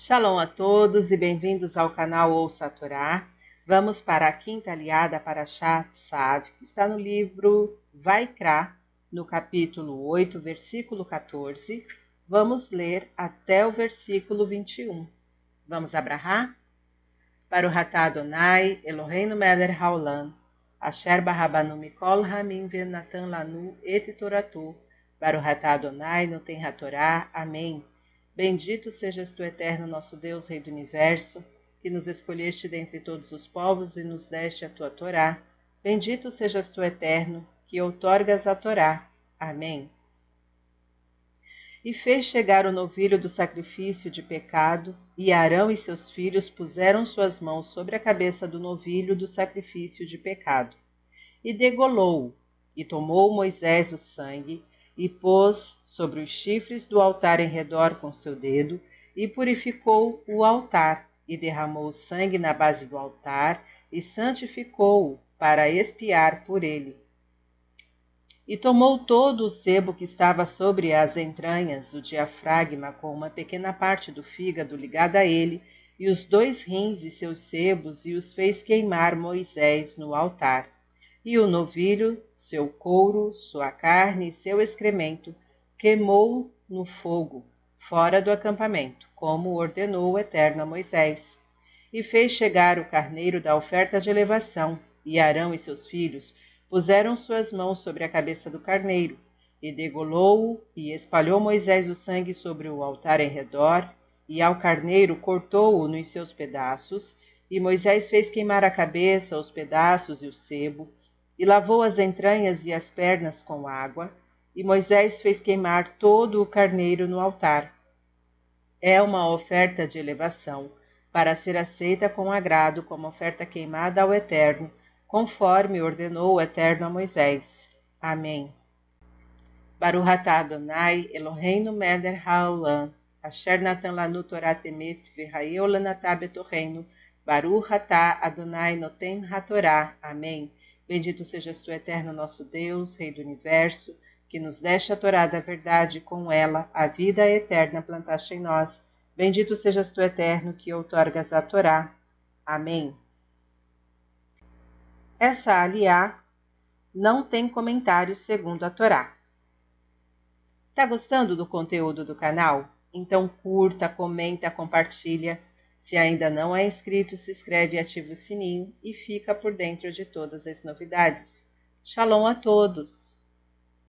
Shalom a todos e bem-vindos ao canal Ouça a Torá. Vamos para a quinta aliada para Shat Sav, que está no livro Vaikra, no capítulo 8, versículo 14. Vamos ler até o versículo 21. Vamos abrahar? Para o Ratá Adonai, Eloheinu Meler Haolam, Asher Barrabanu Mikol Ramin Venatan Lanu Et Toratu, para o Ratá Adonai, no Tem Torá. Amém. Bendito sejas tu, eterno nosso Deus, Rei do universo, que nos escolheste dentre todos os povos e nos deste a tua Torá. Bendito sejas tu, eterno, que outorgas a Torá. Amém. E fez chegar o novilho do sacrifício de pecado, e Arão e seus filhos puseram suas mãos sobre a cabeça do novilho do sacrifício de pecado. E degolou-o, e tomou Moisés o sangue, e pôs sobre os chifres do altar em redor com seu dedo, e purificou o altar, e derramou sangue na base do altar, e santificou-o para espiar por ele. E tomou todo o sebo que estava sobre as entranhas, o diafragma, com uma pequena parte do fígado ligada a ele, e os dois rins e seus sebos, e os fez queimar Moisés no altar e o novilho, seu couro, sua carne e seu excremento, queimou no fogo, fora do acampamento, como ordenou o Eterno a Moisés. E fez chegar o carneiro da oferta de elevação, e Arão e seus filhos puseram suas mãos sobre a cabeça do carneiro, e degolou-o, e espalhou Moisés o sangue sobre o altar em redor, e ao carneiro cortou-o nos seus pedaços, e Moisés fez queimar a cabeça, os pedaços e o sebo, e lavou as entranhas e as pernas com água, e Moisés fez queimar todo o carneiro no altar. É uma oferta de elevação, para ser aceita com agrado como oferta queimada ao Eterno, conforme ordenou o Eterno a Moisés. Amém. Baruch atah Adonai, Eloheinu meder haolam, asher natan lanu Torah temet betorreinu, Baruch atah Adonai noten hatorá. Amém. Bendito sejas tu, eterno nosso Deus, Rei do universo, que nos deste a Torá da verdade, com ela a vida eterna plantaste em nós. Bendito sejas tu, eterno, que outorgas a Torá. Amém. Essa aliá não tem comentários segundo a Torá. Tá gostando do conteúdo do canal? Então curta, comenta, compartilha se ainda não é inscrito, se inscreve e ativa o sininho e fica por dentro de todas as novidades. Shalom a todos!